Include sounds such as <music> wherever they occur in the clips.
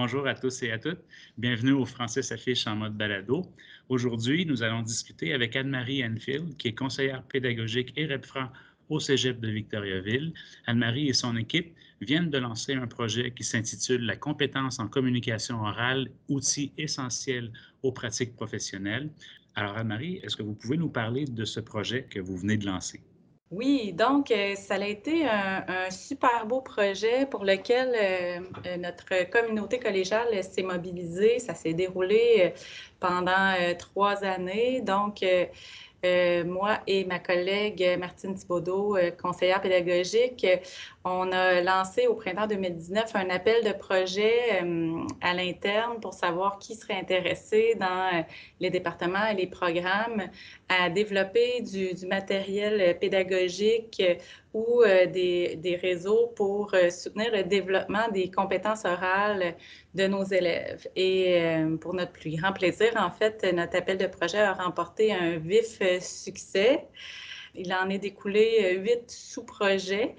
Bonjour à tous et à toutes. Bienvenue au Français s'affiche en mode balado. Aujourd'hui, nous allons discuter avec Anne-Marie Enfield, qui est conseillère pédagogique et REPFRAN au Cégep de Victoriaville. Anne-Marie et son équipe viennent de lancer un projet qui s'intitule La compétence en communication orale, outil essentiel aux pratiques professionnelles. Alors, Anne-Marie, est-ce que vous pouvez nous parler de ce projet que vous venez de lancer? Oui, donc euh, ça a été un, super beau projet pour lequel euh, euh, notre communauté collégiale s'est mobilisée. Ça s'est déroulé pendant trois années. Donc, euh, moi et ma collègue Martine Thibaudot, euh, conseillère pédagogique, on a lancé au printemps 2019 un appel de projet euh, à l'interne pour savoir qui serait intéressé dans les départements et les programmes à développer du matériel pédagogique ou des, des, réseaux pour soutenir le développement des compétences orales de nos élèves. Et pour notre plus grand plaisir, en fait, notre appel de projet a remporté un vif succès. Il en est découlé huit sous-projets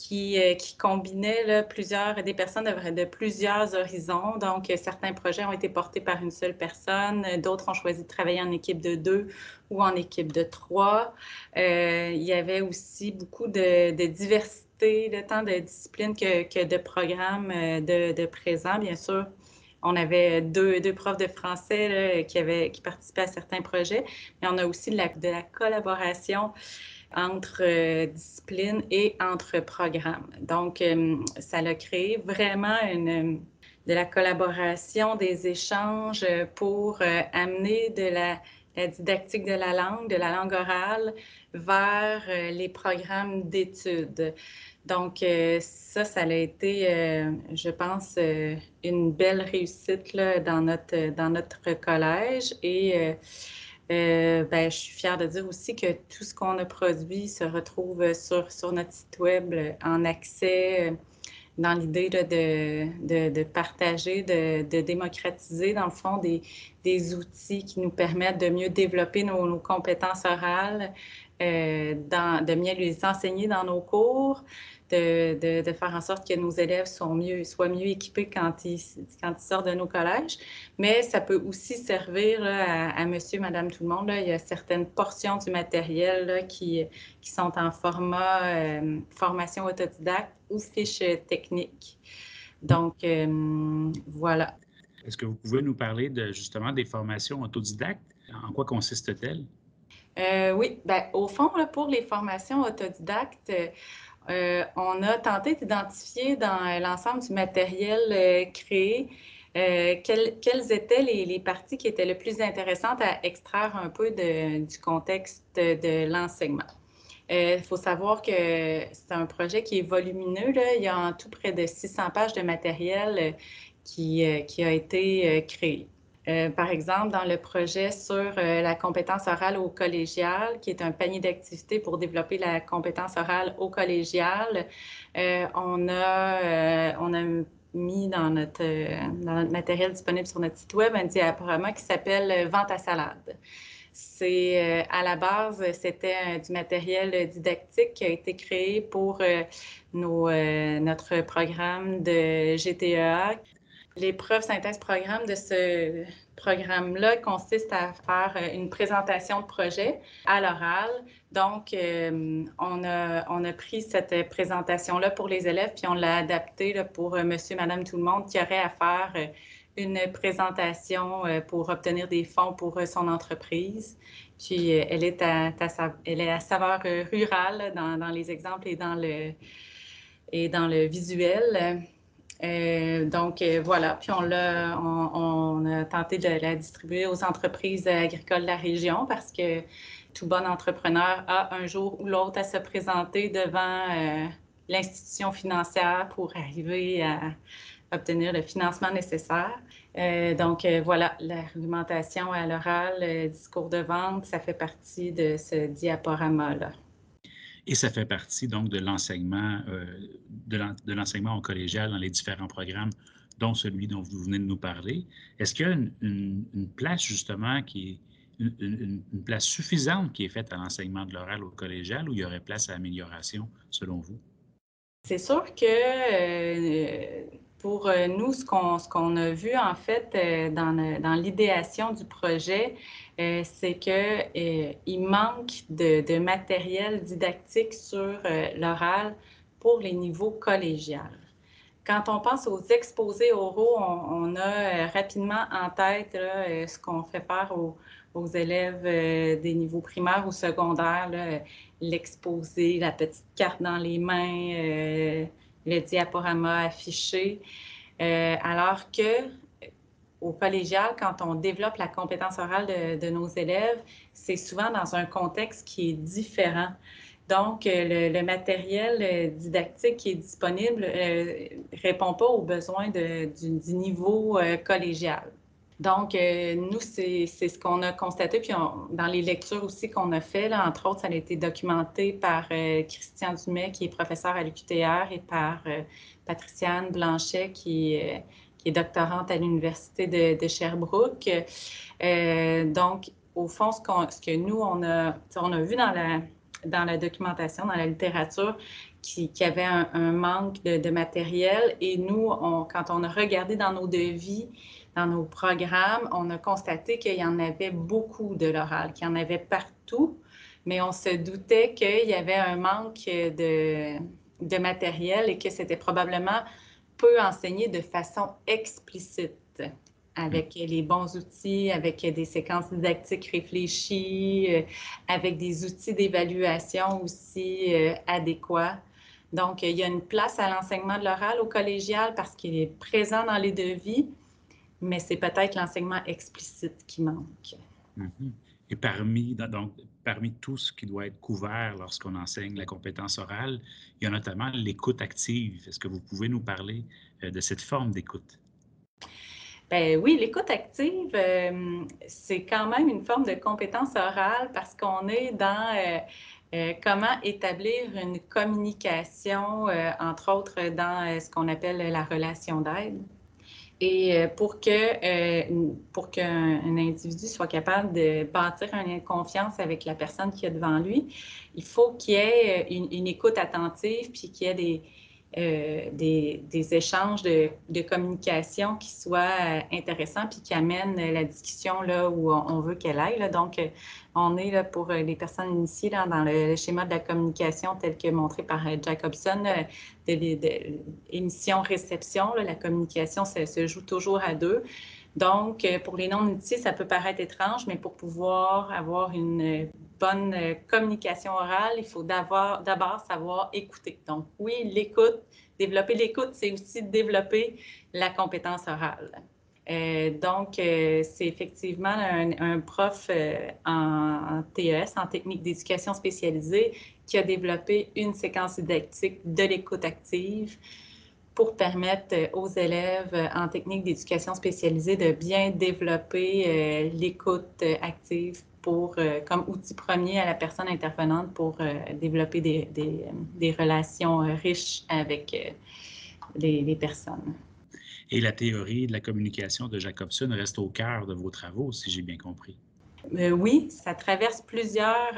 qui, euh, qui combinait plusieurs, des personnes de, plusieurs horizons. Donc, certains projets ont été portés par une seule personne, d'autres ont choisi de travailler en équipe de deux ou en équipe de trois. Euh, il y avait aussi beaucoup de, diversité, de tant de disciplines que, de programmes euh, de, de présent, bien sûr. On avait deux, profs de français qui, participaient à certains projets, mais on a aussi de la collaboration entre euh, disciplines et entre programmes. Donc, euh, ça a créé vraiment une, de la collaboration, des échanges pour euh, amener de la, la, didactique de la langue, de la langue orale vers les programmes d'études. Donc, ça, ça a été, je pense, une belle réussite là, dans, notre, dans notre collège et euh, ben, je suis fière de dire aussi que tout ce qu'on a produit se retrouve sur, sur notre site web en accès euh, dans l'idée de, de, partager, de, démocratiser, dans le fond, des, des, outils qui nous permettent de mieux développer nos, compétences orales, euh, de mieux les enseigner dans nos cours, de, de, faire en sorte que nos élèves sont mieux, soient mieux équipés quand ils, quand ils sortent de nos collèges. Mais ça peut aussi servir à, monsieur, madame, tout le monde. Là. Il y a certaines portions du matériel là, qui, qui sont en format euh, formation autodidacte ou fiche technique. Donc, euh, voilà. Est-ce que vous pouvez nous parler de, justement des formations autodidactes? En quoi consistent-elles? Euh, oui, ben, au fond, là, pour les formations autodidactes, euh, on a tenté d'identifier dans l'ensemble du matériel euh, créé euh, quelles, étaient les, parties qui étaient le plus intéressantes à extraire un peu du contexte de, l'enseignement. Il faut savoir que c'est un projet qui est volumineux. Il y a en tout près de 600 pages de matériel qui a été créé. Euh, par exemple, dans le projet sur euh, la compétence orale au collégial, qui est un panier d'activités pour développer la compétence orale au collégial, euh, on, a, on a mis dans notre, dans notre, matériel disponible sur notre site web un diaporama qui s'appelle Vente à salade. C'est à la base, c'était du matériel didactique qui a été créé pour notre programme de GTEA L'épreuve synthèse-programme de ce programme-là consiste à faire euh, une présentation de projet à l'oral. Donc, euh, on, a, on a pris cette présentation-là pour les élèves, puis on l'a adaptée pour euh, monsieur, madame, tout le monde qui aurait à faire une présentation pour obtenir des fonds pour son entreprise. Puis, elle est à, elle est à saveur rurale dans, dans les exemples et dans le, et dans le visuel. Euh, donc euh, voilà, puis on, a, tenté de la distribuer aux entreprises agricoles de la région parce que tout bon entrepreneur a un jour ou l'autre à se présenter devant euh, l'institution financière pour arriver à obtenir le financement nécessaire. donc voilà, l'argumentation à l'oral, discours de vente, ça fait partie de ce diaporama-là. Et ça fait partie donc de l'enseignement euh, de l'enseignement au collégial dans les différents programmes, dont celui dont vous venez de nous parler. Est-ce qu'il y a une, place justement qui est une, place suffisante qui est faite à l'enseignement de l'oral au collégial ou il y aurait place à amélioration selon vous? C'est sûr que euh, pour euh, nous, ce qu'on a vu en fait dans, l'idéation du projet, euh, c'est qu'il manque de, matériel didactique sur l'oral pour les niveaux collégiaux. Quand on pense aux exposés oraux, on, a rapidement en tête ce qu'on fait faire aux, élèves des niveaux primaires ou secondaires, l'exposé, la petite carte dans les mains, le diaporama affiché, euh, alors que au collégial, quand on développe la compétence orale de, nos élèves, c'est souvent dans un contexte qui est différent. Donc, euh, le, matériel euh, didactique qui est disponible ne répond pas aux besoins du, niveau collégial. Donc, nous, c'est ce qu'on a constaté, puis dans les lectures aussi qu'on a fait, là, entre autres, ça a été documenté par Christian Dumais, qui est professeur à l'UQTR, et par Patriciane Blanchet, qui, euh, qui est doctorante à l'Université de, Sherbrooke. Euh, donc, au fond, ce, que nous, on a, on a vu dans la, dans la documentation, dans la littérature, qui, qui avait un, manque de, matériel. Et nous, quand on a regardé dans nos devis, dans nos programmes, on a constaté qu'il y en avait beaucoup de l'oral, qu'il y en avait partout, mais on se doutait qu'il y avait un manque de, de matériel et que c'était probablement peu enseigné de façon explicite avec mm. les bons outils, avec des séquences didactiques réfléchies, euh, avec des outils d'évaluation aussi euh, adéquats. Donc, il y a une place à l'enseignement de l'oral au collégial parce qu'il est présent dans les devis, mais c'est peut-être l'enseignement explicite qui manque. Mm-hmm. Et parmi, donc, parmi tout ce qui doit être couvert lorsqu'on enseigne la compétence orale, il y a notamment l'écoute active. Est-ce que vous pouvez nous parler euh, de cette forme d'écoute? Ben oui, l'écoute active, euh, c'est quand même une forme de compétence orale parce qu'on est dans euh, comment établir une communication, entre autres dans ce qu'on appelle la relation d'aide. Et euh, pour que euh, pour qu'un individu soit capable de bâtir un lien de confiance avec la personne qui est devant lui, il faut qu'il y ait euh, une, une écoute attentive, puis qu'il y ait des, euh, des, échanges de, communication qui soient euh, intéressants puis qui amènent la discussion là où on, veut qu'elle aille. Donc, euh, on est là pour les personnes initiées dans le, schéma de la communication tel que montré par Jacobson, de, émission-réception. La communication se joue toujours à deux. Donc, euh, pour les non-initiés, ça peut paraître étrange, mais pour pouvoir avoir une bonne euh, communication orale, il faut d'abord savoir écouter. Donc, oui, l'écoute, développer l'écoute, c'est aussi développer la compétence orale. Euh, donc, c'est effectivement un, prof en, TES, en technique d'éducation spécialisée, qui a développé une séquence didactique de l'écoute active pour permettre euh, aux élèves euh, en technique d'éducation spécialisée de bien développer euh, l'écoute active pour, comme outil premier à la personne intervenante pour développer des, des, relations riches avec les, les, personnes. Et la théorie de la communication de Jacobson reste au cœur de vos travaux, si j'ai bien compris. oui, ça traverse plusieurs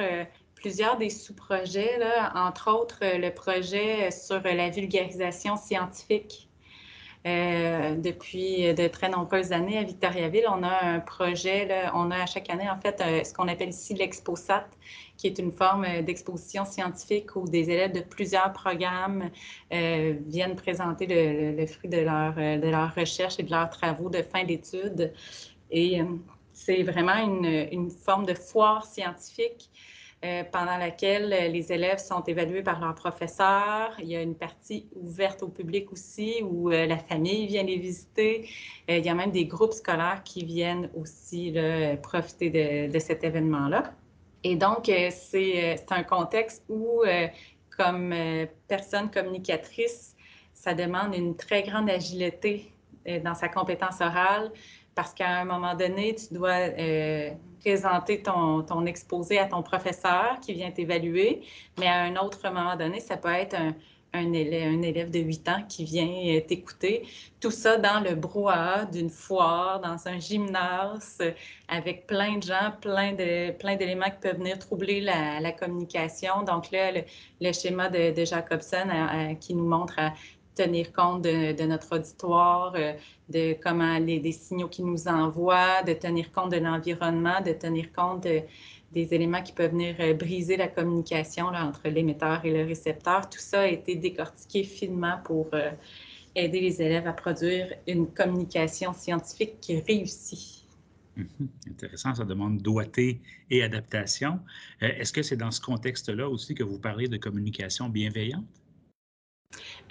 plusieurs des sous-projets, entre autres euh, le projet sur la vulgarisation scientifique. Euh, depuis de très nombreuses années à Victoriaville, on a un projet, on a à chaque année en fait euh, ce qu'on appelle ici l'ExpoSat, qui est une forme d'exposition scientifique où des élèves de plusieurs programmes viennent présenter le, fruit de leur, de leur recherche et de leurs travaux de fin d'études. Et c'est vraiment une, une, forme de foire scientifique euh, pendant laquelle euh, les élèves sont évalués par leur professeur. Il y a une partie ouverte au public aussi où euh, la famille vient les visiter. il y a même des groupes scolaires qui viennent aussi profiter de cet événement-là. Et donc, c'est un contexte où, comme personne communicatrice, ça demande une très grande agilité dans sa compétence orale parce qu'à un moment donné, tu dois présenter ton, exposé à ton professeur qui vient t'évaluer, mais à un autre moment donné, ça peut être un, élève, de 8 ans qui vient euh, t'écouter. Tout ça dans le brouhaha d'une foire, dans un gymnase, avec plein de gens, plein d'éléments qui peuvent venir troubler la, communication. Donc là, le, schéma de, Jacobson euh, euh, qui nous montre à tenir compte de, notre auditoire, de comment les, des signaux qui nous envoient, de tenir compte de l'environnement, de tenir compte des éléments qui peuvent venir briser la communication entre l'émetteur et le récepteur. Tout ça a été décortiqué finement pour aider les élèves à produire une communication scientifique qui réussit. Mhm. Intéressant, ça demande doigté et adaptation. Euh, est-ce que c'est dans ce contexte-là aussi que vous parlez de communication bienveillante?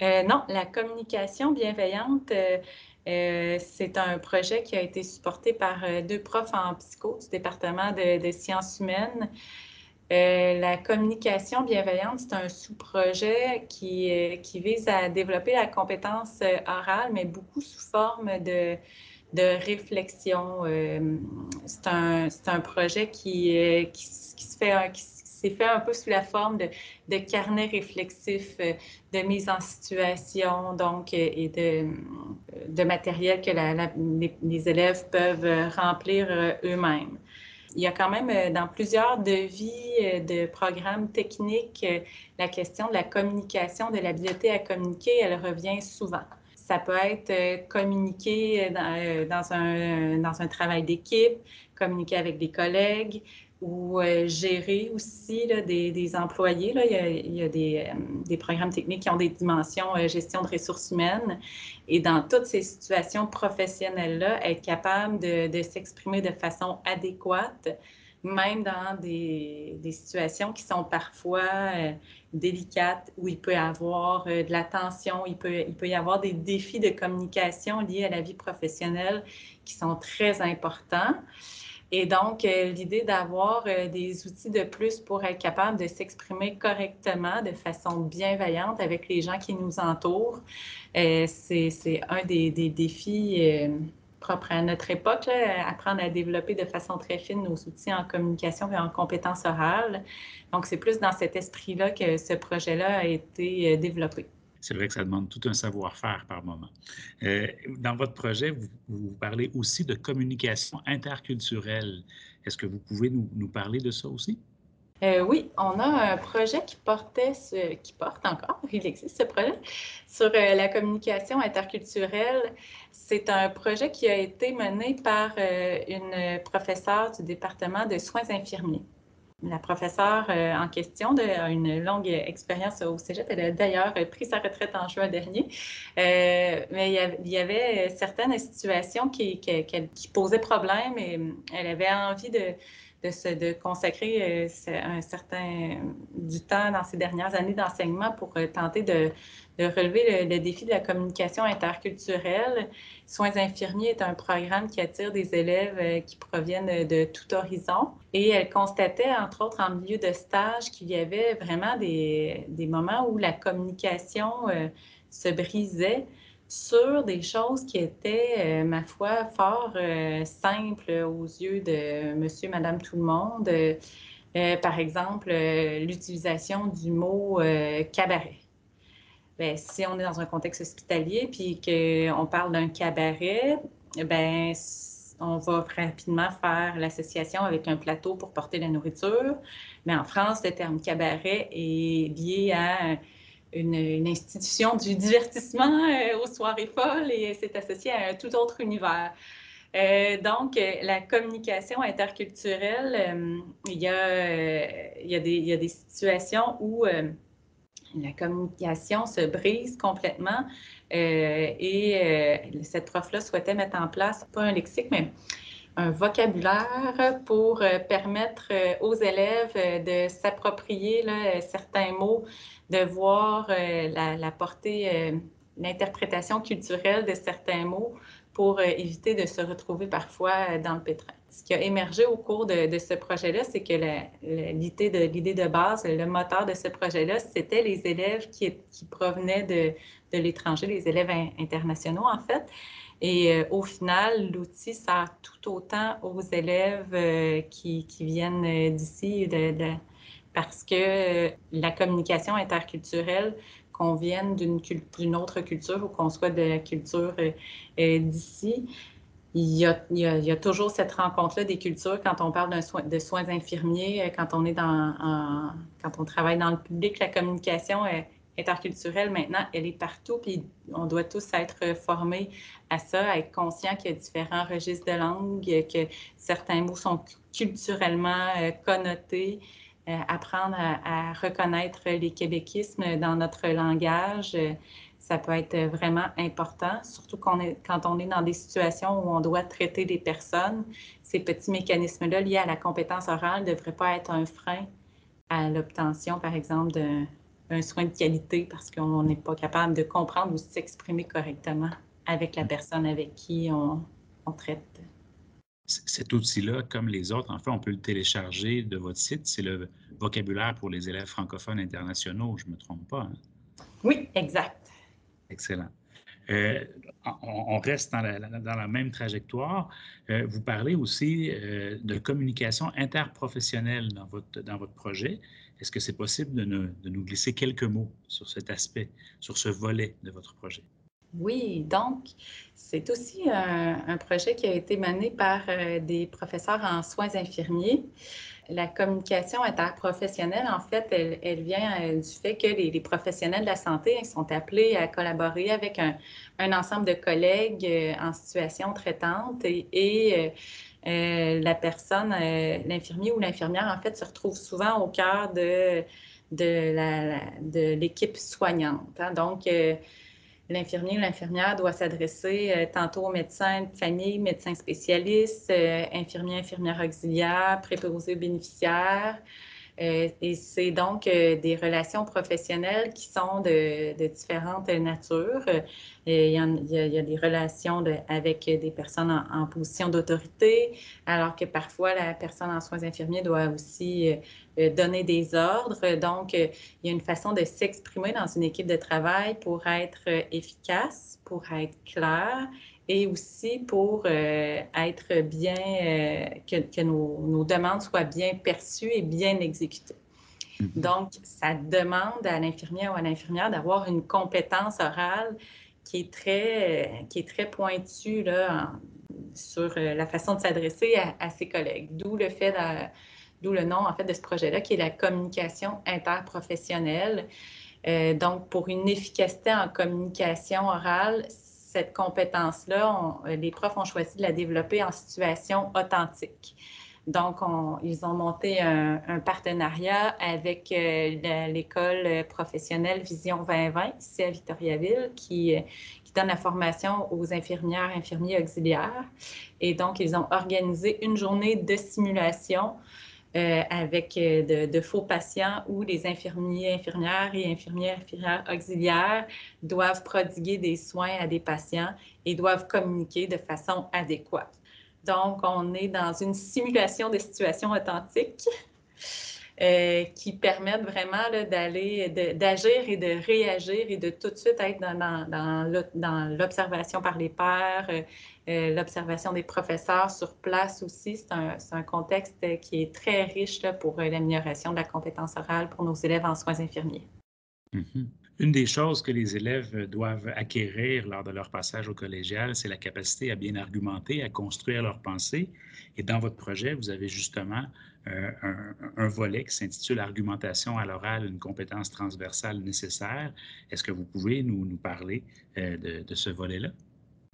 Euh, non, la communication bienveillante, euh, c'est un projet qui a été supporté par deux profs en psycho du département de, sciences humaines. la communication bienveillante, c'est un sous-projet qui, vise à développer la compétence orale, mais beaucoup sous forme de, de réflexion. Euh, c'est un, un, projet qui, euh, qui, se fait, s'est fait un peu sous la forme de, de carnet réflexif, euh, de mise en situation, donc, et de, de matériel que les, élèves peuvent remplir eux-mêmes. Il y a quand même dans plusieurs devis de programmes techniques, la question de la communication, de l'habileté à communiquer, elle revient souvent. Ça peut être euh, communiquer euh, euh, dans, un, dans un travail d'équipe, communiquer avec des collègues ou gérer aussi là, des, des, employés. Là. Il y a, il y a des, des, programmes techniques qui ont des dimensions gestion de ressources humaines. Et dans toutes ces situations professionnelles-là, être capable de, de s'exprimer de façon adéquate, même dans des, des situations qui sont parfois délicate où il peut y avoir euh, de la tension, il peut, il peut y avoir des défis de communication liés à la vie professionnelle qui sont très importants. Et donc, euh, l'idée d'avoir euh, des outils de plus pour être capable de s'exprimer correctement, de façon bienveillante avec les gens qui nous entourent, c'est un des, défis propre à notre époque, apprendre à développer de façon très fine nos outils en communication et en compétences orales. Donc, c'est plus dans cet esprit-là que ce projet-là a été euh, développé. C'est vrai que ça demande tout un savoir-faire par moment. Euh, dans votre projet, vous, parlez aussi de communication interculturelle. Est-ce que vous pouvez nous, parler de ça aussi? Euh, oui, on a un projet qui portait, qui porte encore, <laughs> il existe ce projet, sur euh, la communication interculturelle. C'est un projet qui a été mené par une professeure du département de soins infirmiers. La professeure en question a une longue expérience au Cégep. Elle a d'ailleurs pris sa retraite en juin dernier. mais il y, avait, certaines situations qui, qui posaient problème et elle avait envie de, de, consacrer euh, un certain du temps dans ces dernières années d'enseignement pour euh, tenter de, relever le, défi de la communication interculturelle. Soins infirmiers est un programme qui attire des élèves euh, qui proviennent de tout horizon. Et elle constatait, entre autres, en milieu de stage, qu'il y avait vraiment des moments où la communication se brisait sur des choses qui étaient, euh, ma foi, fort euh, simples aux yeux de monsieur, madame, tout le monde. Euh, par exemple, l'utilisation du mot cabaret. Bien, si on est dans un contexte hospitalier puis qu'on parle d'un cabaret, ben on va rapidement faire l'association avec un plateau pour porter la nourriture. Mais en France, le terme cabaret est lié à une, institution du divertissement euh, aux soirées folles et c'est associé à un tout autre univers. Euh, donc, euh, la communication interculturelle, il, y a, il, y a des, il, y a, des, situations où la communication se brise complètement et cette prof-là souhaitait mettre en place, pas un lexique, mais un vocabulaire pour permettre aux élèves de s'approprier certains mots de voir euh, la, portée, euh, l'interprétation culturelle de certains mots pour euh, éviter de se retrouver parfois dans le pétrin. Ce qui a émergé au cours de, ce projet-là, c'est que l'idée de, base, le moteur de ce projet-là, c'était les élèves qui, provenaient de l'étranger, les élèves internationaux en fait. Et au final, l'outil sert tout autant aux élèves qui, qui, viennent d'ici, de, de, parce que la communication interculturelle, qu'on vienne d'une autre culture ou qu'on soit de la culture euh, euh, d'ici, il y, a, toujours cette rencontre-là des cultures quand on parle de soins infirmiers, euh, quand on est dans, quand on travaille dans le public, la communication interculturelle, maintenant, elle est partout, puis on doit tous être formés à ça, être conscients qu'il y a différents registres de langue, que certains mots sont culturellement euh, connotés, euh, apprendre à, reconnaître les québéquismes dans notre langage. Euh, ça peut être vraiment important, surtout quand on, est, quand on est dans des situations où on doit traiter des personnes. Ces petits mécanismes-là liés à la compétence orale ne devraient pas être un frein à l'obtention, par exemple, d'un soin de qualité parce qu'on n'est pas capable de comprendre ou s'exprimer correctement avec la personne avec qui on, on traite. Cet outil-là, comme les autres, en fait, on peut le télécharger de votre site. C'est le vocabulaire pour les élèves francophones internationaux, je ne me trompe pas. Hein? Oui, exact. Excellent. Euh, on, reste dans la, même trajectoire. Euh, vous parlez aussi euh, de communication interprofessionnelle dans votre, dans votre projet. Est-ce que c'est possible de nous, glisser quelques mots sur cet aspect, sur ce volet de votre projet? Oui, donc c'est aussi un, projet qui a été mené par des professeurs en soins infirmiers. La communication interprofessionnelle, en fait, elle, vient euh, du fait que les, professionnels de la santé sont appelés à collaborer avec un, ensemble de collègues euh, en situation traitante et, euh, la personne, l'infirmier ou l'infirmière, en fait, se retrouve souvent au cœur de, de l'équipe soignante. Hein. Donc, l'infirmier ou l'infirmière doit s'adresser euh, tantôt au médecin de famille, médecin spécialiste, euh, infirmier, infirmière auxiliaire, préposé aux bénéficiaires. Euh, et c'est donc des relations professionnelles qui sont de, différentes natures. il, y a, des relations avec des personnes en, position d'autorité, alors que parfois la personne en soins infirmiers doit aussi donner des ordres. Donc, il y a une façon de s'exprimer dans une équipe de travail pour être efficace, pour être clair et aussi pour euh, être bien, euh, que, nos, demandes soient bien perçues et bien exécutées. Mm-hmm. Donc, ça demande à l'infirmière ou à l'infirmière d'avoir une compétence orale qui est très, qui est très pointue là, sur euh, la façon de s'adresser à, ses collègues. D'où le fait, d'où le nom en fait de ce projet-là, qui est la communication interprofessionnelle. donc, pour une efficacité en communication orale, cette compétence-là, euh, les profs ont choisi de la développer en situation authentique. Donc, ils ont monté un, partenariat avec euh, l'école professionnelle Vision 2020 ici à Victoriaville qui, euh, qui donne la formation aux infirmières, infirmiers auxiliaires. Et donc, ils ont organisé une journée de simulation euh, avec euh, de, faux patients où les infirmiers, infirmières et infirmières, infirmières auxiliaires doivent prodiguer des soins à des patients et doivent communiquer de façon adéquate. Donc, on est dans une simulation de situation authentique euh, qui permettent vraiment d'aller, d'agir et de réagir et de tout de suite être dans, dans, l'observation par les pairs, euh, euh, l'observation des professeurs sur place aussi. C'est un, un, contexte qui est très riche là, pour l'amélioration de la compétence orale pour nos élèves en soins infirmiers. Mm-hmm. Une des choses que les élèves doivent acquérir lors de leur passage au collégial, c'est la capacité à bien argumenter, à construire leurs pensées. Et dans votre projet, vous avez justement euh, un, volet qui s'intitule Argumentation à l'oral, une compétence transversale nécessaire. Est-ce que vous pouvez nous, nous parler euh, de, ce volet-là?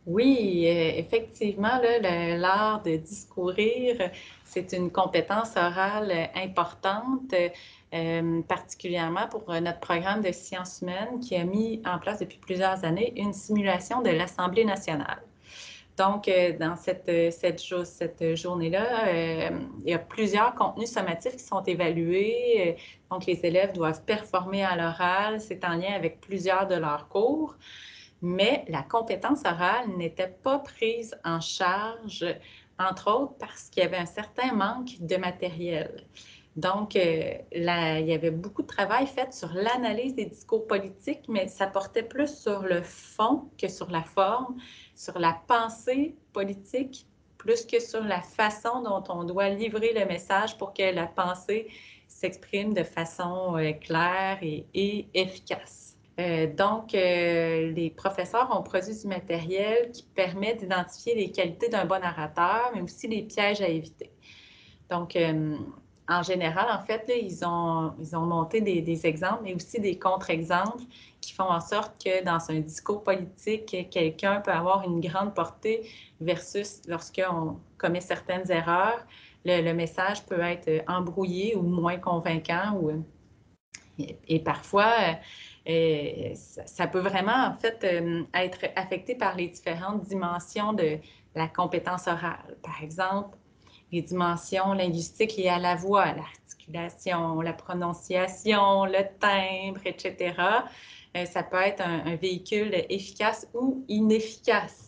Oui, euh, effectivement, l'art de discourir, c'est une compétence orale importante, particulièrement pour notre programme de sciences humaines qui a mis en place depuis plusieurs années une simulation de l'Assemblée nationale. Donc, euh, dans cette, euh, journée-là, euh, il y a plusieurs contenus sommatifs qui sont évalués. Donc, les élèves doivent performer à l'oral. C'est en lien avec plusieurs de leurs cours. Mais la compétence orale n'était pas prise en charge, entre autres parce qu'il y avait un certain manque de matériel. Donc, là, il y avait beaucoup de travail fait sur l'analyse des discours politiques, mais ça portait plus sur le fond que sur la forme sur la pensée politique plus que sur la façon dont on doit livrer le message pour que la pensée s'exprime de façon euh, claire et, efficace. Euh, donc, euh, les professeurs ont produit du matériel qui permet d'identifier les qualités d'un bon orateur, mais aussi les pièges à éviter. Donc, en général, en fait, ils, ont, ils ont monté des, des exemples, mais aussi des contre-exemples qui font en sorte que dans un discours politique, quelqu'un peut avoir une grande portée versus lorsqu'on commet certaines erreurs, le, message peut être embrouillé ou moins convaincant. Ou, et, parfois, euh, ça, peut vraiment, en fait, euh, être affecté par les différentes dimensions de la compétence orale. Par exemple, les dimensions linguistiques liées à la voix, l'articulation, la prononciation, le timbre, etc. Euh, ça peut être un, véhicule efficace ou inefficace.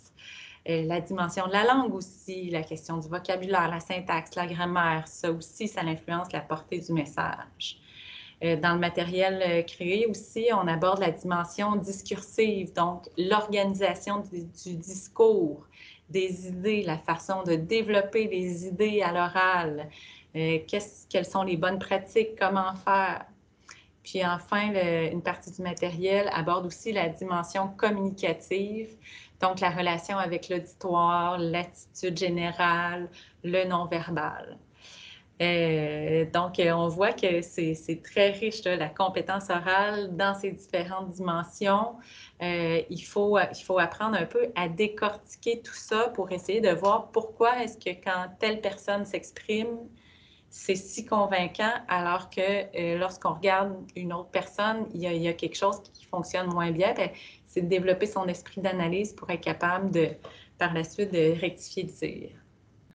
La dimension de la langue aussi, la question du vocabulaire, la syntaxe, la grammaire, ça aussi, ça influence la portée du message. Euh, dans le matériel créé aussi, on aborde la dimension discursive, donc l'organisation du, discours, des idées, la façon de développer les idées à l'oral, quelles sont les bonnes pratiques, comment faire. Puis enfin, une partie du matériel aborde aussi la dimension communicative, donc la relation avec l'auditoire, l'attitude générale, le non-verbal. Euh, donc, on voit que c'est très riche, la compétence orale dans ses différentes dimensions. Euh, il, faut, il faut apprendre un peu à décortiquer tout ça pour essayer de voir pourquoi est-ce que quand telle personne s'exprime, c'est si convaincant, alors que euh, lorsqu'on regarde une autre personne, il y, a, quelque chose qui fonctionne moins bien. Ben, c'est de développer son esprit d'analyse pour être capable de, par la suite, de rectifier le tir.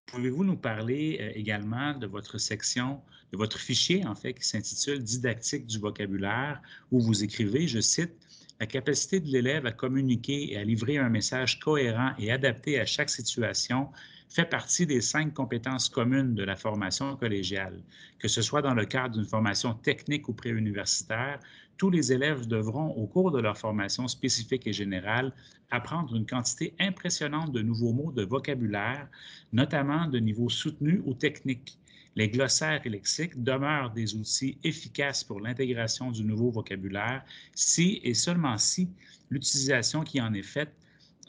Pouvez-vous nous parler euh, également de votre section, de votre fichier, en fait, qui s'intitule Didactique du vocabulaire, où vous écrivez, je cite, la capacité de l'élève à communiquer et à livrer un message cohérent et adapté à chaque situation fait partie des cinq compétences communes de la formation collégiale. Que ce soit dans le cadre d'une formation technique ou préuniversitaire, tous les élèves devront, au cours de leur formation spécifique et générale, apprendre une quantité impressionnante de nouveaux mots de vocabulaire, notamment de niveau soutenu ou technique. Les glossaires et lexiques demeurent des outils efficaces pour l'intégration du nouveau vocabulaire si et seulement si l'utilisation qui en est faite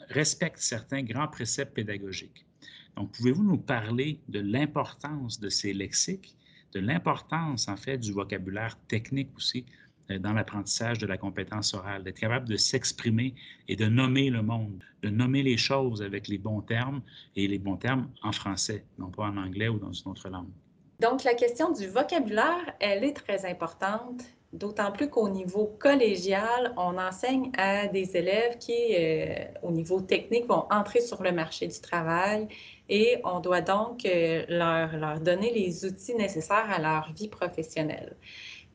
respecte certains grands préceptes pédagogiques. Donc, pouvez-vous nous parler de l'importance de ces lexiques, de l'importance, en fait, du vocabulaire technique aussi dans l'apprentissage de la compétence orale, d'être capable de s'exprimer et de nommer le monde, de nommer les choses avec les bons termes et les bons termes en français, non pas en anglais ou dans une autre langue. Donc, la question du vocabulaire, elle est très importante D'autant plus qu'au niveau collégial, on enseigne à des élèves qui, euh, au niveau technique, vont entrer sur le marché du travail et on doit donc euh, leur, leur, donner les outils nécessaires à leur vie professionnelle.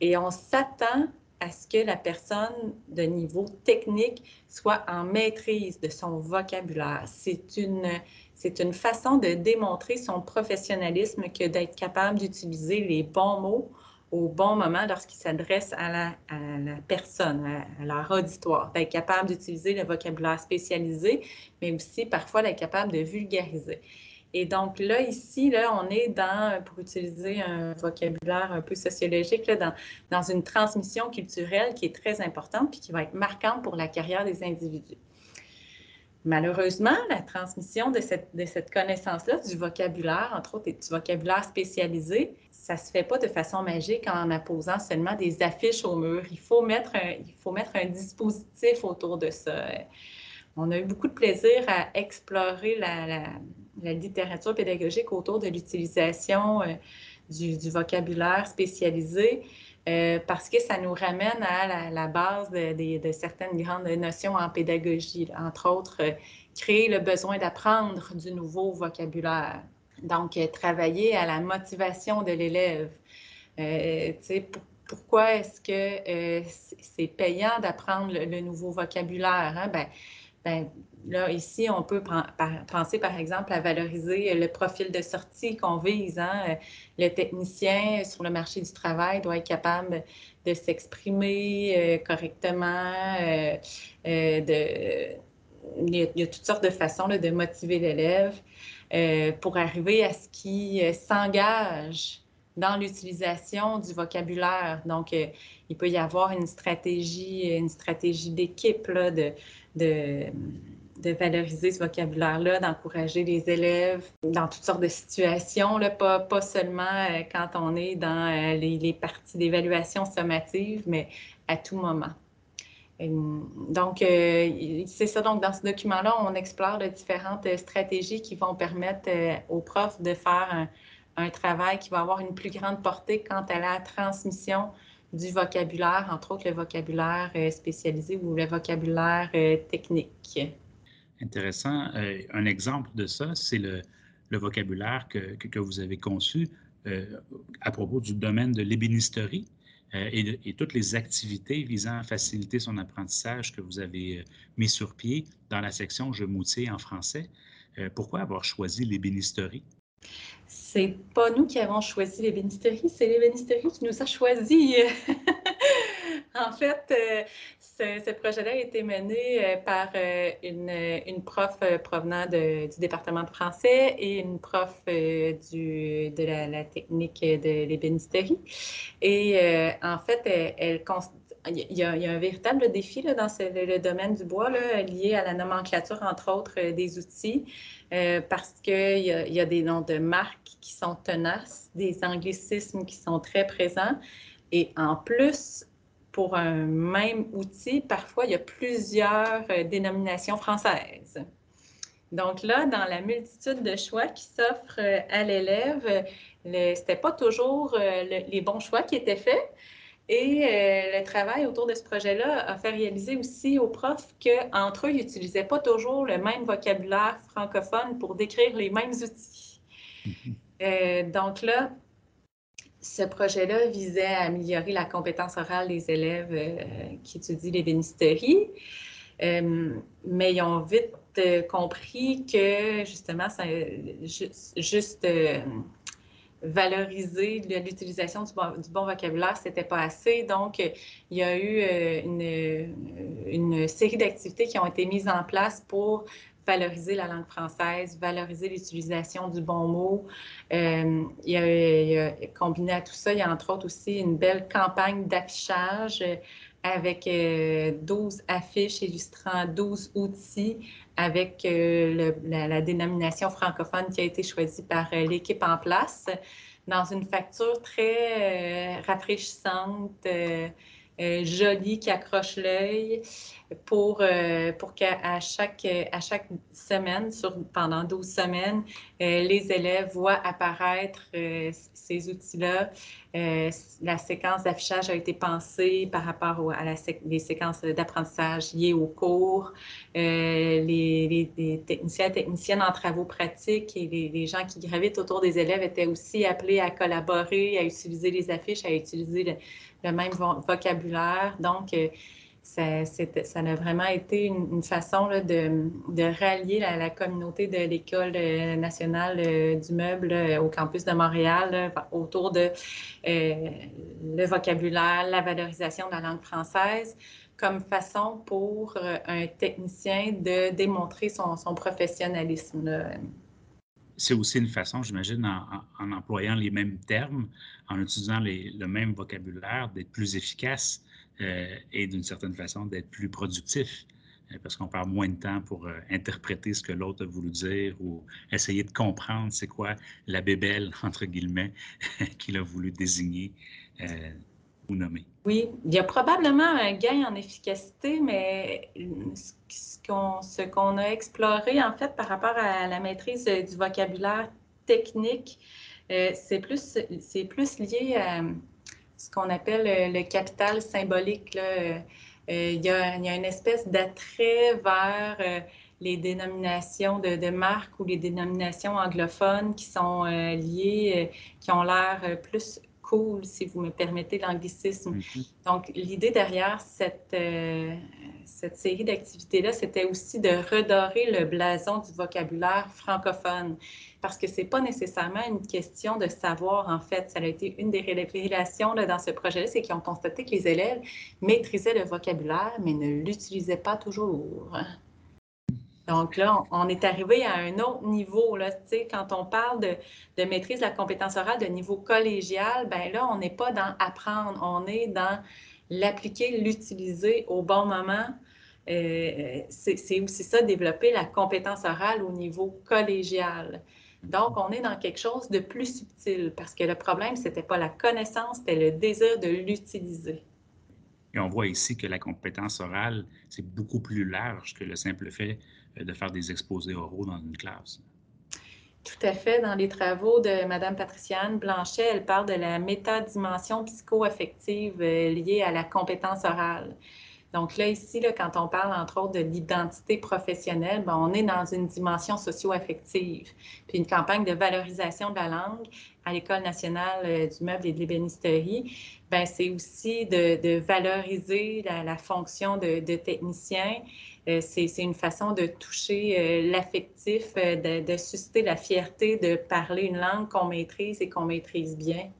Et on s'attend à ce que la personne de niveau technique soit en maîtrise de son vocabulaire. C'est une, c'est une façon de démontrer son professionnalisme que d'être capable d'utiliser les bons mots au bon moment lorsqu'ils s'adressent à la, personne, à, leur auditoire, d'être capable d'utiliser le vocabulaire spécialisé, mais aussi parfois d'être capable de vulgariser. Et donc là, ici, là, on est dans, pour utiliser un vocabulaire un peu sociologique, là, dans, dans une transmission culturelle qui est très importante puis qui va être marquante pour la carrière des individus. Malheureusement, la transmission de cette, de cette connaissance-là, du vocabulaire, entre autres, et du vocabulaire spécialisé, ça ne se fait pas de façon magique en apposant seulement des affiches au mur. Il faut mettre il faut mettre un dispositif autour de ça. On a eu beaucoup de plaisir à explorer la, littérature pédagogique autour de l'utilisation euh, du, vocabulaire spécialisé. Euh, parce que ça nous ramène à la, base de, certaines grandes notions en pédagogie, entre autres, euh, créer le besoin d'apprendre du nouveau vocabulaire. Donc, travailler à la motivation de l'élève. pourquoi est-ce que c'est payant d'apprendre le, nouveau vocabulaire? Hein? Ben, ben, là, ici, on peut penser, par exemple, à valoriser le profil de sortie qu'on vise. Hein. Le technicien sur le marché du travail doit être capable de s'exprimer euh, correctement. Euh, euh, de... il, y a, toutes sortes de façons de motiver l'élève pour arriver à ce qu'il s'engage dans l'utilisation du vocabulaire. Donc, il peut y avoir une stratégie, une stratégie d'équipe de, de, valoriser ce vocabulaire-là, d'encourager les élèves dans toutes sortes de situations, pas, pas seulement euh, quand on est dans euh, les, parties d'évaluation sommative, mais à tout moment. Donc, c'est ça. Donc, dans ce document-là, on explore les différentes stratégies qui vont permettre aux profs de faire un, un, travail qui va avoir une plus grande portée quant à la transmission du vocabulaire, entre autres le vocabulaire euh, spécialisé ou le vocabulaire euh, technique. Intéressant. Euh, un exemple de ça, c'est le, vocabulaire que, que, vous avez conçu à propos du domaine de l'ébénisterie et, toutes les activités visant à faciliter son apprentissage que vous avez mis sur pied dans la section Je moutier en français. pourquoi avoir choisi l'ébénisterie? C'est pas nous qui avons choisi l'ébénisterie, c'est l'ébénisterie qui nous a choisis. <laughs> en fait, euh, ce, projet-là a été mené euh, par euh, une, prof provenant du département de français et une prof de la, technique de l'ébénisterie. Et en fait, il, y a, un véritable défi dans le, domaine du bois lié à la nomenclature, entre autres, des outils. Euh, parce qu'il y, a, des noms de marques qui sont tenaces, des anglicismes qui sont très présents. Et en plus, pour un même outil, parfois, il y a plusieurs euh, dénominations françaises. Donc là, dans la multitude de choix qui s'offrent euh, à l'élève, ce n'était pas toujours les bons choix qui étaient faits. Et euh, le travail autour de ce projet-là a fait réaliser aussi aux profs qu'entre eux, ils n'utilisaient pas toujours le même vocabulaire francophone pour décrire les mêmes outils. Mm-hmm. Euh, donc là, ce projet-là visait à améliorer la compétence orale des élèves euh, qui étudient l'ébénisterie, mais ils ont vite compris que justement, ça, juste valoriser l'utilisation du, bon, vocabulaire, ce n'était pas assez. Donc, il y a eu euh, une, série d'activités qui ont été mises en place pour valoriser la langue française, valoriser l'utilisation du bon mot. Euh, il, y a, combiné à tout ça, il y a entre autres aussi une belle campagne d'affichage avec 12 euh, affiches illustrant 12 outils avec euh, la, dénomination francophone qui a été choisie par euh, l'équipe en place dans une facture très rafraîchissante, jolie, qui accroche l'œil pour, pour qu'à chaque, à chaque semaine, sur, pendant 12 semaines, les élèves voient apparaître ces outils-là euh, la séquence d'affichage a été pensée par rapport à la les séquences d'apprentissage liées au cours. Euh, les, les, techniciens et techniciennes en travaux pratiques et les, gens qui gravitent autour des élèves étaient aussi appelés à collaborer, à utiliser les affiches, à utiliser le, même vocabulaire. Donc, euh, ça, a vraiment été une, façon de, rallier la, communauté de l'École euh, nationale euh, du meuble euh, au campus de Montréal autour de le vocabulaire, la valorisation de la langue française comme façon pour un technicien de démontrer son, professionnalisme. C'est aussi une façon, j'imagine, en, employant les mêmes termes, en utilisant le même vocabulaire, d'être plus efficace et d'une certaine façon d'être plus productif euh, parce qu'on perd moins de temps pour euh, interpréter ce que l'autre a voulu dire ou essayer de comprendre c'est quoi la bébelle, <laughs> entre guillemets, <laughs> qu'il a voulu désigner ou nommer. Oui, il y a probablement un gain en efficacité, mais ce qu'on a exploré, en fait, par rapport à la maîtrise du vocabulaire technique, c'est plus, plus lié à ce qu'on appelle euh, le capital symbolique. Euh, euh, il, y a, une espèce d'attrait vers les dénominations de, marques ou les dénominations anglophones qui sont liées, qui ont l'air plus cool, si vous me permettez l'anglicisme. Mm-hmm. Donc, l'idée derrière cette, cette série d'activités-là, c'était aussi de redorer le blason du vocabulaire francophone parce que c'est pas nécessairement une question de savoir, en fait. Ça a été une des révélations dans ce projet-là, c'est qu'ils ont constaté que les élèves maîtrisaient le vocabulaire, mais ne l'utilisaient pas toujours. Donc là, on est arrivé à un autre niveau. Là, quand on parle de, maîtrise de la compétence orale de niveau collégial, ben là, on n'est pas dans apprendre, on est dans l'appliquer, l'utiliser au bon moment c'est aussi ça, développer la compétence orale au niveau collégial. Donc, on est dans quelque chose de plus subtil parce que le problème, ce n'était pas la connaissance, c'était le désir de l'utiliser. Et on voit ici que la compétence orale, c'est beaucoup plus large que le simple fait euh, de faire des exposés oraux dans une classe. Tout à fait. Dans les travaux de Mme Patriciane Blanchet, elle parle de la métadimension psycho-affective euh, liée à la compétence orale. Donc là, ici, là, quand on parle entre autres de l'identité professionnelle, ben, on est dans une dimension socio-affective. Puis une campagne de valorisation de la langue à l'École nationale euh, du meuble et de l'ébénisterie, ben, c'est aussi de, valoriser la, fonction de, technicien. Euh, c'est une façon de toucher euh, l'affectif, de, de susciter la fierté de parler une langue qu'on maîtrise et qu'on maîtrise bien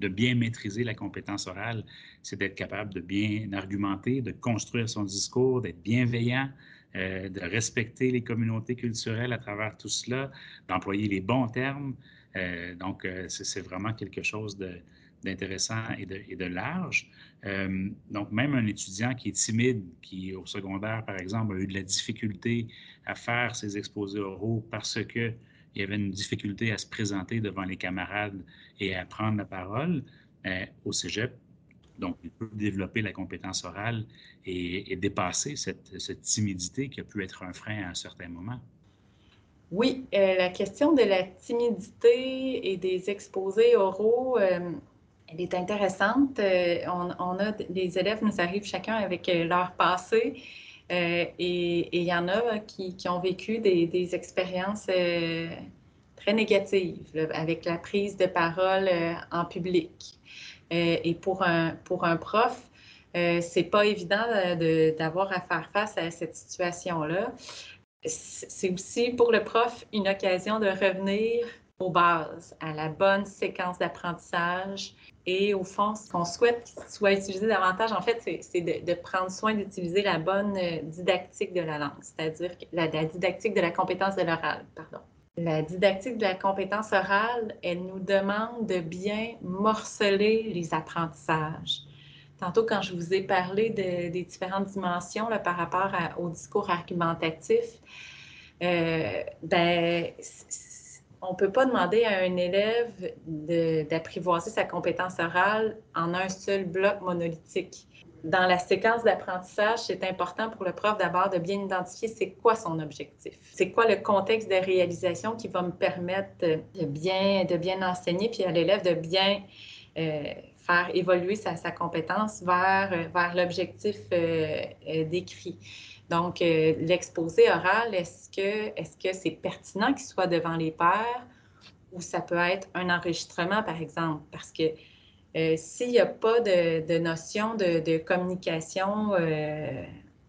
de bien maîtriser la compétence orale, c'est d'être capable de bien argumenter, de construire son discours, d'être bienveillant, euh, de respecter les communautés culturelles à travers tout cela, d'employer les bons termes. Euh, donc, euh, c'est vraiment quelque chose d'intéressant et de, large. donc, même un étudiant qui est timide, qui au secondaire, par exemple, a eu de la difficulté à faire ses exposés oraux parce que il y avait une difficulté à se présenter devant les camarades et à prendre la parole au cégep. Donc, il peut développer la compétence orale et, dépasser cette, timidité qui a pu être un frein à un certain moment. Oui, euh, la question de la timidité et des exposés oraux, euh, elle est intéressante. On, a les élèves nous arrivent chacun avec leur passé euh, et il y en a qui, ont vécu des, expériences euh, très négatives avec la prise de parole euh, en public. Et pour un, pour un prof, c'est pas évident d'avoir à faire face à cette situation-là. C'est aussi pour le prof une occasion de revenir aux bases, à la bonne séquence d'apprentissage, et au fond, ce qu'on souhaite qu'il soit utilisé davantage, en fait, c'est de, prendre soin d'utiliser la bonne euh, didactique de la langue, c'est-à-dire la, didactique de la compétence de l'oral, pardon. La didactique de la compétence orale, elle nous demande de bien morceler les apprentissages. Tantôt, quand je vous ai parlé des différentes dimensions par rapport au discours argumentatif, euh, ben, on ne peut pas demander à un élève d'apprivoiser sa compétence orale en un seul bloc monolithique. Dans la séquence d'apprentissage, c'est important pour le prof d'abord de bien identifier c'est quoi son objectif. C'est quoi le contexte de réalisation qui va me permettre de bien, de bien enseigner, puis à l'élève de bien euh, faire évoluer sa, compétence vers, vers l'objectif euh, euh, décrit. Donc, l'exposé oral, est-ce que est-ce que c'est pertinent qu'il soit devant les pairs ou ça peut être un enregistrement, par exemple? Parce que euh, s'il n'y a pas de, notion de, communication euh,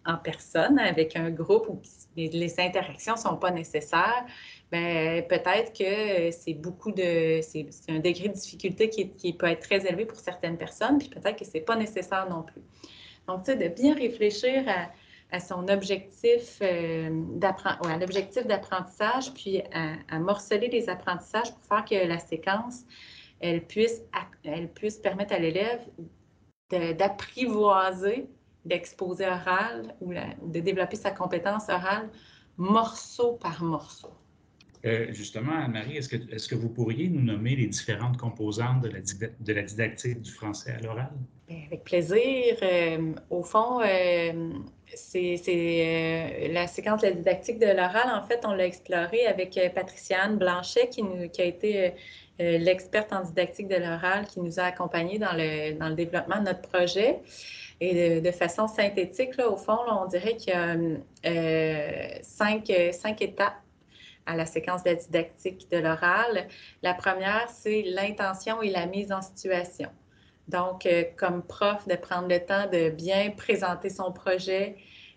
en personne avec un groupe où les, interactions ne sont pas nécessaires, ben, peut-être que c'est beaucoup de. C'est un degré de difficulté qui, peut être très élevé pour certaines personnes, puis peut-être que ce n'est pas nécessaire non plus. Donc, tu sais, de bien réfléchir à à son objectif euh, d'apprentissage, puis à, morceler les apprentissages pour faire que la séquence, elle puisse, elle puisse permettre à l'élève d'apprivoiser l'exposé oral ou de développer sa compétence orale morceau par morceau. Euh, justement, Anne-Marie, est-ce que, est que, vous pourriez nous nommer les différentes composantes de la, de la didactique du français à l'oral? Avec plaisir. Euh, au fond, euh, c'est la séquence de la didactique de l'oral. En fait, on l'a exploré avec Patriciane Blanchet, qui, nous, qui a été l'experte en didactique de l'oral, qui nous a accompagnés dans le, dans le développement de notre projet. Et de, façon synthétique, là, au fond, on dirait qu'il y a cinq, cinq étapes à la séquence de la didactique de l'oral. La première, c'est l'intention et la mise en situation. Donc, euh, comme prof, de prendre le temps de bien présenter son projet,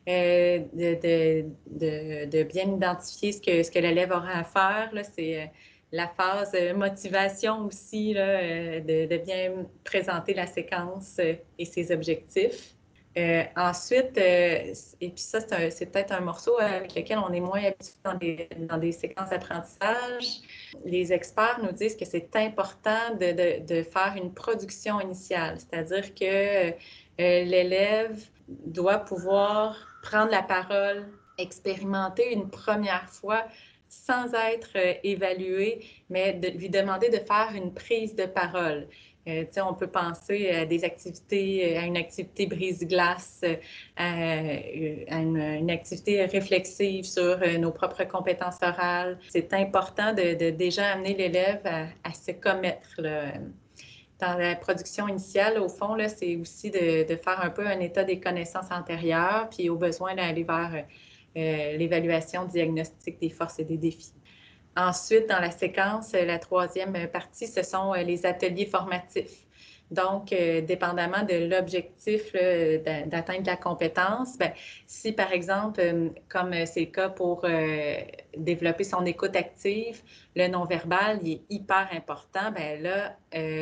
euh, de, de, de, bien identifier ce que, ce que l'élève aura à faire. C'est euh, la phase motivation aussi, là, de, bien présenter la séquence et ses objectifs. Euh, ensuite, euh, et puis ça, c'est peut-être un morceau avec lequel on est moins habitué dans des, dans des séquences d'apprentissage. Les experts nous disent que c'est important de, de, faire une production initiale, c'est-à-dire que euh, l'élève doit pouvoir prendre la parole, expérimenter une première fois sans être évalué, mais de lui demander de faire une prise de parole. Euh, on peut penser à des activités, à une activité brise-glace, euh, à, une, activité réflexive sur euh, nos propres compétences orales. C'est important de, déjà amener l'élève à, se commettre. Dans la production initiale, au fond, c'est aussi de, faire un peu un état des connaissances antérieures, puis au besoin d'aller vers l'évaluation diagnostique des forces et des défis. Ensuite, dans la séquence, la troisième partie, ce sont euh, les ateliers formatifs. Donc, euh, dépendamment de l'objectif d'atteindre la compétence, ben, si par exemple, euh, comme c'est le cas pour développer son écoute active, le non-verbal est hyper important, ben là,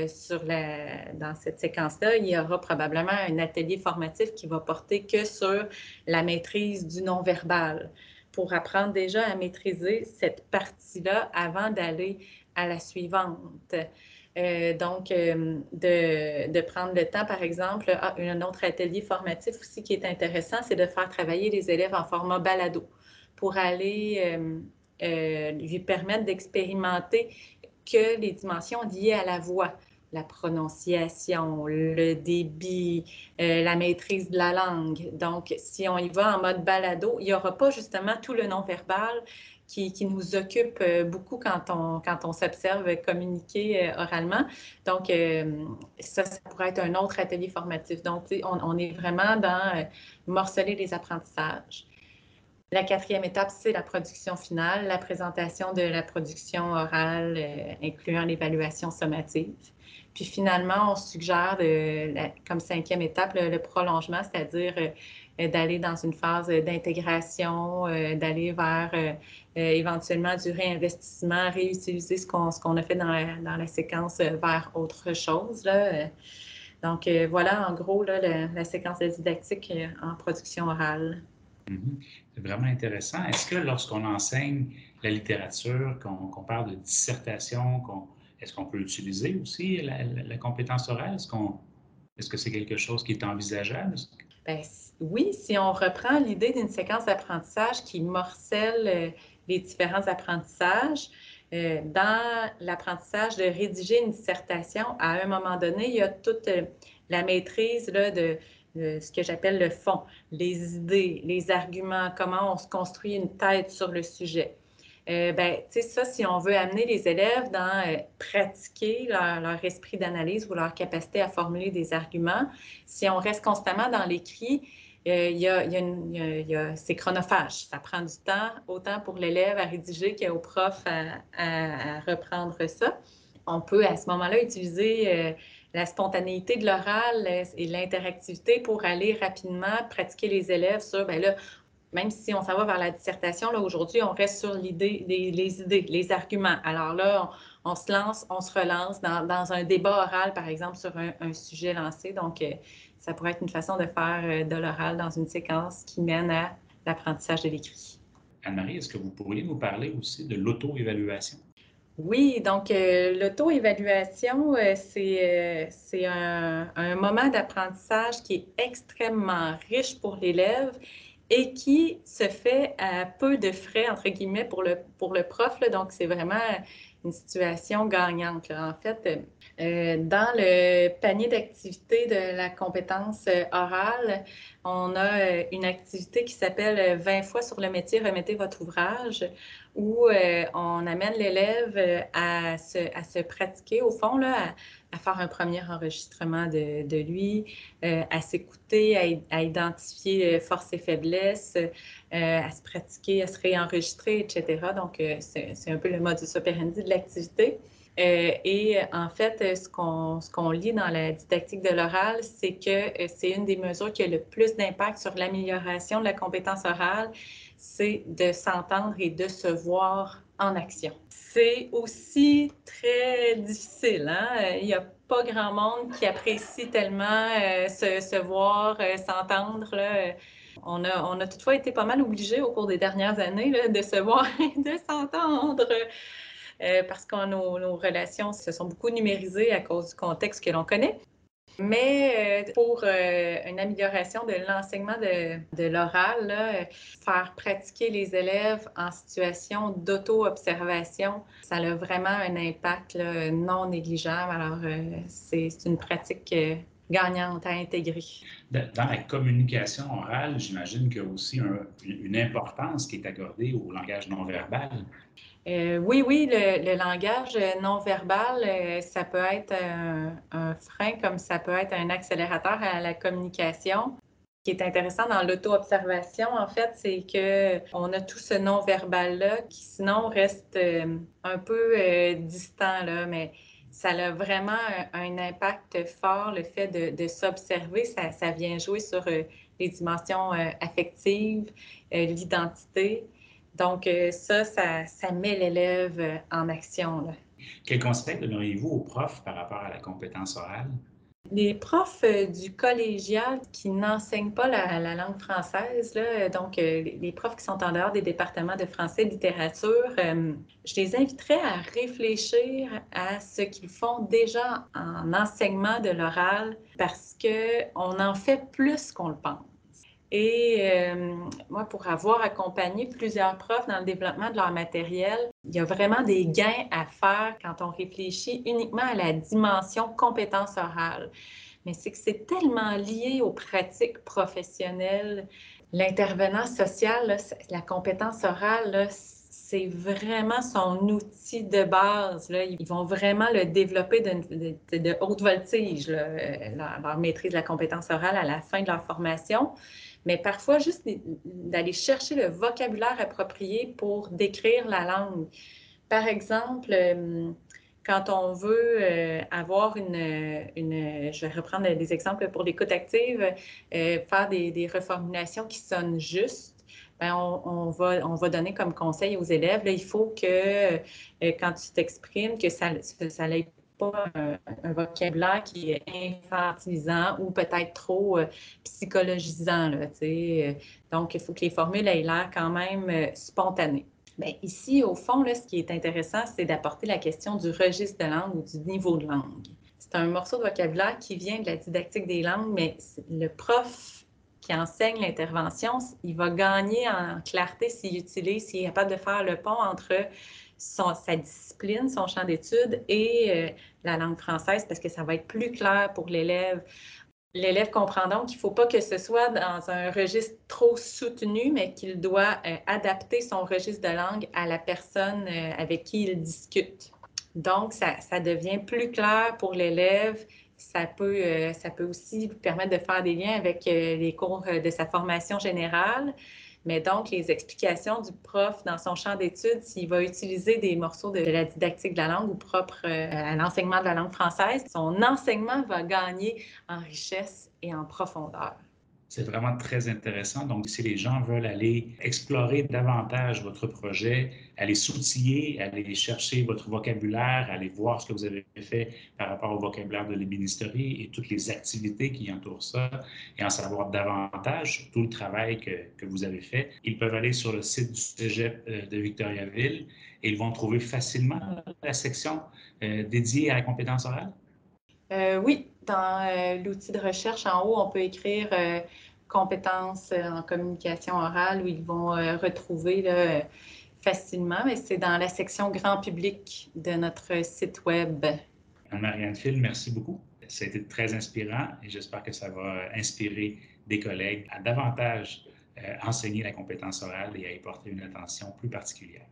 sur la, dans cette séquence-là, il y aura probablement un atelier formatif qui va porter que sur la maîtrise du non-verbal pour apprendre déjà à maîtriser cette partie-là avant d'aller à la suivante. Euh, donc, euh, de, prendre le temps, par exemple, ah, un autre atelier formatif aussi qui est intéressant, c'est de faire travailler les élèves en format balado pour aller euh, lui permettre d'expérimenter que les dimensions liées à la voix, la prononciation, le débit, la maîtrise de la langue. Donc, si on y va en mode balado, il n'y aura pas justement tout le non-verbal qui, qui, nous occupe euh, beaucoup quand on, quand on s'observe communiquer euh, oralement. Donc, ça, ça pourrait être un autre atelier formatif. Donc, on, on est vraiment dans morceler les apprentissages. La quatrième étape, c'est la production finale, la présentation de la production orale, incluant l'évaluation sommative. Puis finalement, on suggère comme cinquième étape le, prolongement, c'est-à-dire euh, d'aller dans une phase d'intégration, euh, d'aller vers euh, éventuellement du réinvestissement, réutiliser ce qu'on a fait dans la, séquence vers autre chose. Donc voilà en gros la, séquence didactique en production orale. Mm-hmm. C'est vraiment intéressant. Est-ce que lorsqu'on enseigne la littérature, qu'on parle de dissertation, est-ce qu'on peut utiliser aussi la, compétence orale? Est-ce, qu'on, est-ce que c'est quelque chose qui est envisageable? Bien, oui, si on reprend l'idée d'une séquence d'apprentissage qui morcelle euh, les différents apprentissages, euh, dans l'apprentissage de rédiger une dissertation, à un moment donné, il y a toute euh, la maîtrise de, de ce que j'appelle le fond, les idées, les arguments, comment on se construit une tête sur le sujet. Euh, ben, tu sais, ça, si on veut amener les élèves dans euh, pratiquer leur, esprit d'analyse ou leur capacité à formuler des arguments, si on reste constamment dans l'écrit, euh, il y a, y a, c'est chronophage. Ça prend du temps, autant pour l'élève à rédiger qu'au prof à, reprendre ça. On peut à ce moment-là utiliser la spontanéité de l'oral et l'interactivité pour aller rapidement pratiquer les élèves sur, ben là, même si on s'en va vers la dissertation, là, aujourd'hui, on reste sur l'idée, les, idées, les arguments. Alors là, on, se lance, on se relance dans, un débat oral, par exemple, sur un, sujet lancé. Donc, euh, ça pourrait être une façon de faire euh, de l'oral dans une séquence qui mène à l'apprentissage de l'écrit. Anne-Marie, est-ce que vous pourriez nous parler aussi de l'auto-évaluation? Oui, donc euh, l'auto-évaluation, c'est un, un, moment d'apprentissage qui est extrêmement riche pour l'élève et qui se fait à peu de frais, entre guillemets, pour le, pour le prof. Là. Donc, c'est vraiment une situation gagnante. En fait, euh, dans le panier d'activités de la compétence euh, orale, on a euh, une activité qui s'appelle 20 fois sur le métier, remettez votre ouvrage, où on amène l'élève à se, pratiquer, au fond, là, à faire un premier enregistrement de, lui, à s'écouter, à, identifier forces et faiblesses, à se pratiquer, à se réenregistrer, etc. Donc, c'est un peu le modus operandi de l'activité. Et en fait, ce qu'on lit dans la didactique de l'oral, c'est que c'est une des mesures qui a le plus d'impact sur l'amélioration de la compétence orale, c'est de s'entendre et de se voir en action c'est aussi très difficile. Hein? Il n'y a pas grand monde qui apprécie tellement euh, se, voir, euh, s'entendre. On a, on a toutefois été pas mal obligés au cours des dernières années de se voir <laughs> et de s'entendre. Euh, parce que nos, relations se sont beaucoup numérisées à cause du contexte que l'on connaît. Mais euh, pour euh, une amélioration de l'enseignement de l'oral, faire pratiquer les élèves en situation d'auto-observation, ça a vraiment un impact non négligeable. Alors, c'est une pratique gagnante à intégrer. Dans la communication orale, j'imagine qu'il y a aussi une importance qui est accordée au langage non verbal. Euh, oui, oui, le, langage non verbal, euh, ça peut être un, frein comme ça peut être un accélérateur à la communication. Ce qui est intéressant dans l'auto-observation, en fait, c'est qu'on a tout ce non-verbal-là qui sinon reste euh, un peu distant, là, mais ça a vraiment un, impact fort, le fait de, s'observer. Ça, vient jouer sur les dimensions affectives, l'identité. Donc, euh, ça, ça, met l'élève euh, en action. Quel conseil donneriez-vous aux profs par rapport à la compétence orale? Les profs euh, du collégial qui n'enseignent pas la, langue française, donc les profs qui sont en dehors des départements de français et de littérature, je les inviterais à réfléchir à ce qu'ils font déjà en enseignement de l'oral parce qu'on en fait plus qu'on le pense. Et euh, moi, pour avoir accompagné plusieurs profs dans le développement de leur matériel, il y a vraiment des gains à faire quand on réfléchit uniquement à la dimension compétence orale. Mais c'est que c'est tellement lié aux pratiques professionnelles. L'intervenant social, la compétence orale, c'est vraiment son outil de base. Ils vont vraiment le développer de, haute voltige, leur maîtrise de la compétence orale à la fin de leur formation mais parfois juste d'aller chercher le vocabulaire approprié pour décrire la langue. Par exemple, euh, quand on veut euh, avoir une, je vais reprendre des exemples pour l'écoute active, euh, faire des, reformulations qui sonnent justes. Bien, on, va, on va donner comme conseil aux élèves, il faut que quand tu t'exprimes, que ça, ça pas un, vocabulaire qui est infantilisant ou peut-être trop euh, psychologisant. Là, euh. donc, il faut que les formules aient l'air quand même euh, spontanées. Bien, ici, au fond, là, ce qui est intéressant, c'est d'apporter la question du registre de langue ou du niveau de langue. C'est un morceau de vocabulaire qui vient de la didactique des langues, mais le prof qui enseigne l'intervention, il va gagner en clarté s'il utilise, s'il est capable de faire le pont entre sa discipline, son champ d'études et euh, la langue française parce que ça va être plus clair pour l'élève. L'élève comprend donc qu'il ne faut pas que ce soit dans un registre trop soutenu, mais qu'il doit euh, adapter son registre de langue à la personne euh, avec qui il discute. Donc, ça, devient plus clair pour l'élève. Ça peut, ça peut aussi permettre de faire des liens avec les cours de sa formation générale. Mais donc, les explications du prof dans son champ d'études, s'il va utiliser des morceaux de la didactique de la langue ou propre euh, à l'enseignement de la langue française, son enseignement va gagner en richesse et en profondeur. C'est vraiment très intéressant. Donc, si les gens veulent aller explorer davantage votre projet, aller s'outiller, aller chercher votre vocabulaire, aller voir ce que vous avez fait par rapport au vocabulaire de l'ébénisterie et toutes les activités qui entourent ça, et en savoir davantage tout le travail que, que vous avez fait, ils peuvent aller sur le site du Cégep euh, de Victoriaville et ils vont trouver facilement la section euh, dédiée à la compétence orale? Euh, oui, dans euh, l'outil de recherche en haut, on peut écrire euh, compétences en communication orale où ils vont retrouver facilement, mais c'est dans la section grand public de notre site Web. Anne-Marianne Phil, merci beaucoup. Ça a été très inspirant et j'espère que ça va inspirer des collègues à davantage enseigner la compétence orale et à y porter une attention plus particulière.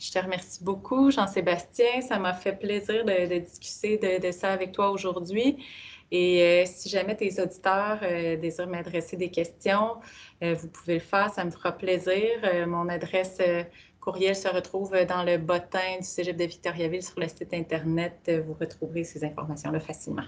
Je te remercie beaucoup, Jean-Sébastien. Ça m'a fait plaisir de, discuter de, ça avec toi aujourd'hui. Et euh, si jamais tes auditeurs euh, désirent m'adresser des questions, euh, vous pouvez le faire, ça me fera plaisir. mon adresse courriel se retrouve dans le bottin du Cégep de Victoriaville sur le site Internet. Vous retrouverez ces informations-là facilement.